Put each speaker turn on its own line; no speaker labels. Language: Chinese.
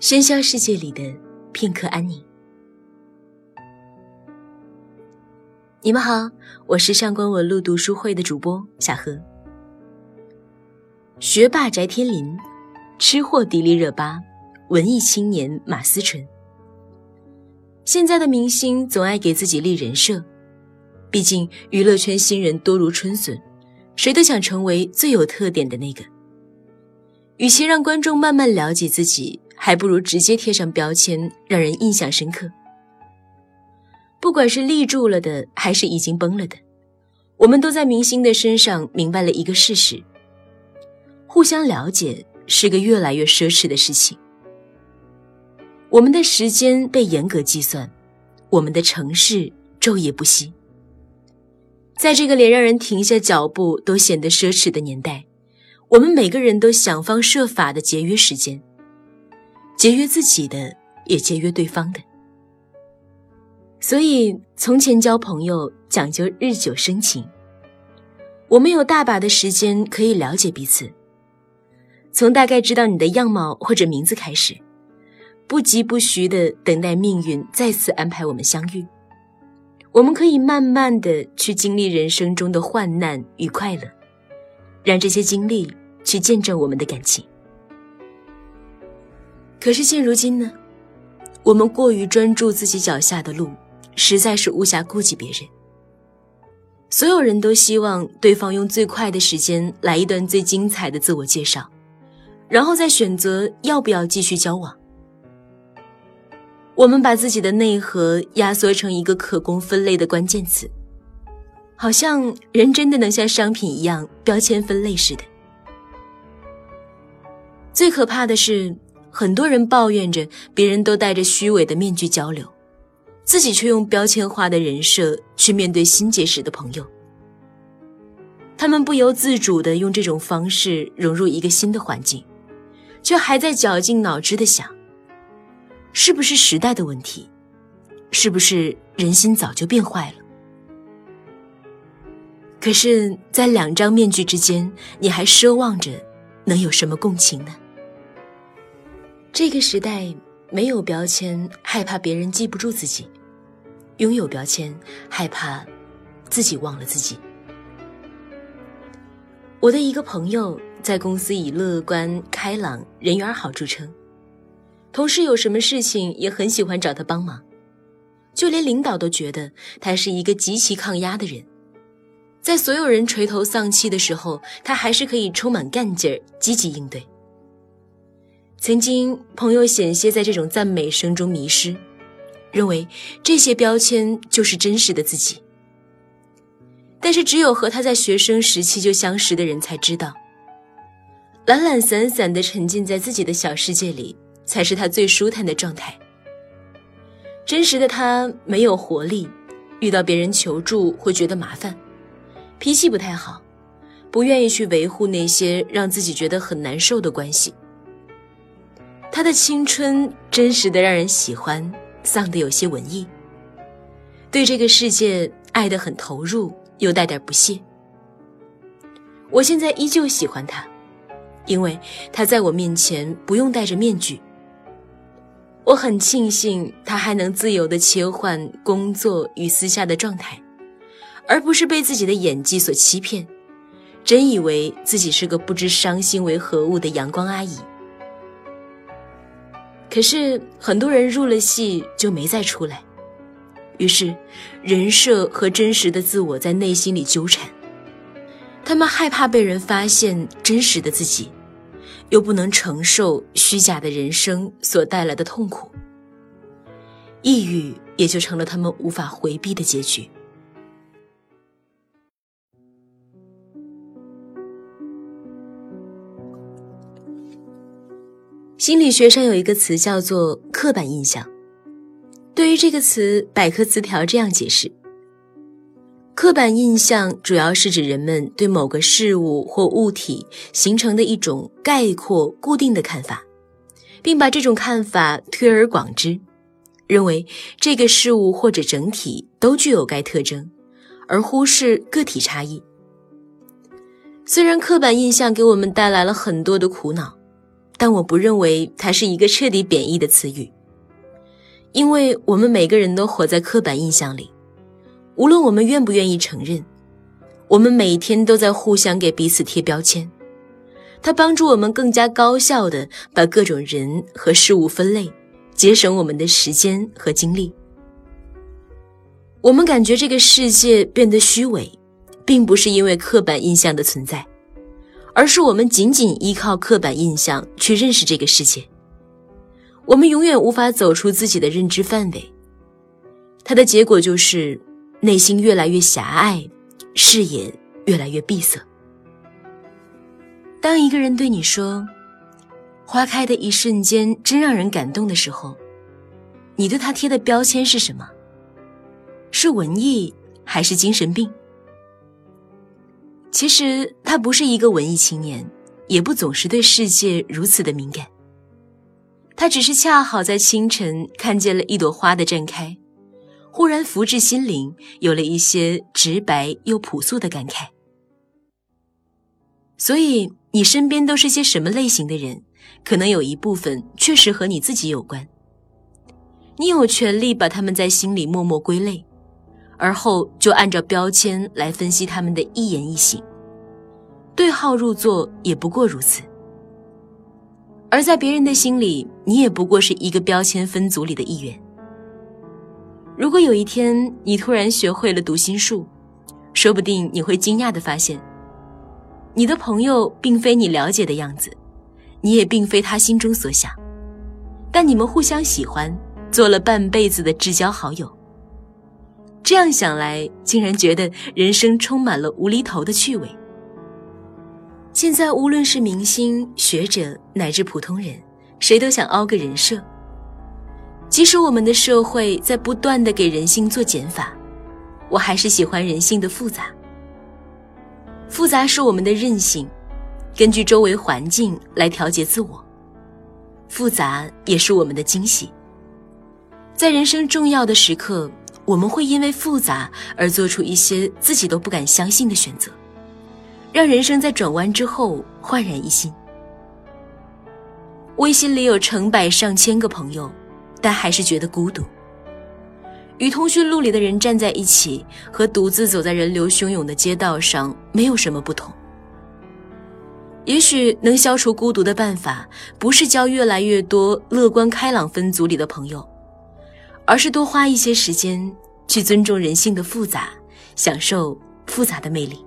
喧嚣世界里的片刻安宁。你们好，我是上官文路读书会的主播小何。学霸翟天临，吃货迪丽热巴，文艺青年马思纯。现在的明星总爱给自己立人设，毕竟娱乐圈新人多如春笋，谁都想成为最有特点的那个。与其让观众慢慢了解自己，还不如直接贴上标签，让人印象深刻。不管是立住了的，还是已经崩了的，我们都在明星的身上明白了一个事实：互相了解是个越来越奢侈的事情。我们的时间被严格计算，我们的城市昼夜不息。在这个连让人停下脚步都显得奢侈的年代。我们每个人都想方设法的节约时间，节约自己的，也节约对方的。所以，从前交朋友讲究日久生情。我们有大把的时间可以了解彼此，从大概知道你的样貌或者名字开始，不疾不徐的等待命运再次安排我们相遇。我们可以慢慢的去经历人生中的患难与快乐，让这些经历。去见证我们的感情。可是现如今呢，我们过于专注自己脚下的路，实在是无暇顾及别人。所有人都希望对方用最快的时间来一段最精彩的自我介绍，然后再选择要不要继续交往。我们把自己的内核压缩成一个可供分类的关键词，好像人真的能像商品一样标签分类似的。最可怕的是，很多人抱怨着别人都戴着虚伪的面具交流，自己却用标签化的人设去面对新结识的朋友。他们不由自主地用这种方式融入一个新的环境，却还在绞尽脑汁地想：是不是时代的问题？是不是人心早就变坏了？可是，在两张面具之间，你还奢望着？能有什么共情呢？这个时代没有标签，害怕别人记不住自己；拥有标签，害怕自己忘了自己。我的一个朋友在公司以乐观、开朗、人缘好著称，同事有什么事情也很喜欢找他帮忙，就连领导都觉得他是一个极其抗压的人。在所有人垂头丧气的时候，他还是可以充满干劲儿，积极应对。曾经，朋友险些在这种赞美声中迷失，认为这些标签就是真实的自己。但是，只有和他在学生时期就相识的人才知道，懒懒散散的沉浸在自己的小世界里，才是他最舒坦的状态。真实的他没有活力，遇到别人求助会觉得麻烦。脾气不太好，不愿意去维护那些让自己觉得很难受的关系。他的青春真实的让人喜欢，丧的有些文艺。对这个世界爱得很投入，又带点不屑。我现在依旧喜欢他，因为他在我面前不用戴着面具。我很庆幸他还能自由的切换工作与私下的状态。而不是被自己的演技所欺骗，真以为自己是个不知伤心为何物的阳光阿姨。可是很多人入了戏就没再出来，于是人设和真实的自我在内心里纠缠。他们害怕被人发现真实的自己，又不能承受虚假的人生所带来的痛苦，抑郁也就成了他们无法回避的结局。心理学上有一个词叫做刻板印象。对于这个词，百科词条这样解释：刻板印象主要是指人们对某个事物或物体形成的一种概括、固定的看法，并把这种看法推而广之，认为这个事物或者整体都具有该特征，而忽视个体差异。虽然刻板印象给我们带来了很多的苦恼。但我不认为它是一个彻底贬义的词语，因为我们每个人都活在刻板印象里，无论我们愿不愿意承认，我们每天都在互相给彼此贴标签。它帮助我们更加高效的把各种人和事物分类，节省我们的时间和精力。我们感觉这个世界变得虚伪，并不是因为刻板印象的存在。而是我们仅仅依靠刻板印象去认识这个世界，我们永远无法走出自己的认知范围。它的结果就是内心越来越狭隘，视野越来越闭塞。当一个人对你说“花开的一瞬间真让人感动”的时候，你对他贴的标签是什么？是文艺还是精神病？其实他不是一个文艺青年，也不总是对世界如此的敏感。他只是恰好在清晨看见了一朵花的绽开，忽然福至心灵，有了一些直白又朴素的感慨。所以，你身边都是些什么类型的人？可能有一部分确实和你自己有关。你有权利把他们在心里默默归类。而后就按照标签来分析他们的一言一行，对号入座也不过如此。而在别人的心里，你也不过是一个标签分组里的一员。如果有一天你突然学会了读心术，说不定你会惊讶地发现，你的朋友并非你了解的样子，你也并非他心中所想，但你们互相喜欢，做了半辈子的至交好友。这样想来，竟然觉得人生充满了无厘头的趣味。现在，无论是明星、学者，乃至普通人，谁都想凹个人设。即使我们的社会在不断的给人性做减法，我还是喜欢人性的复杂。复杂是我们的韧性，根据周围环境来调节自我；复杂也是我们的惊喜，在人生重要的时刻。我们会因为复杂而做出一些自己都不敢相信的选择，让人生在转弯之后焕然一新。微信里有成百上千个朋友，但还是觉得孤独。与通讯录里的人站在一起，和独自走在人流汹涌的街道上没有什么不同。也许能消除孤独的办法，不是交越来越多乐观开朗分组里的朋友。而是多花一些时间去尊重人性的复杂，享受复杂的魅力。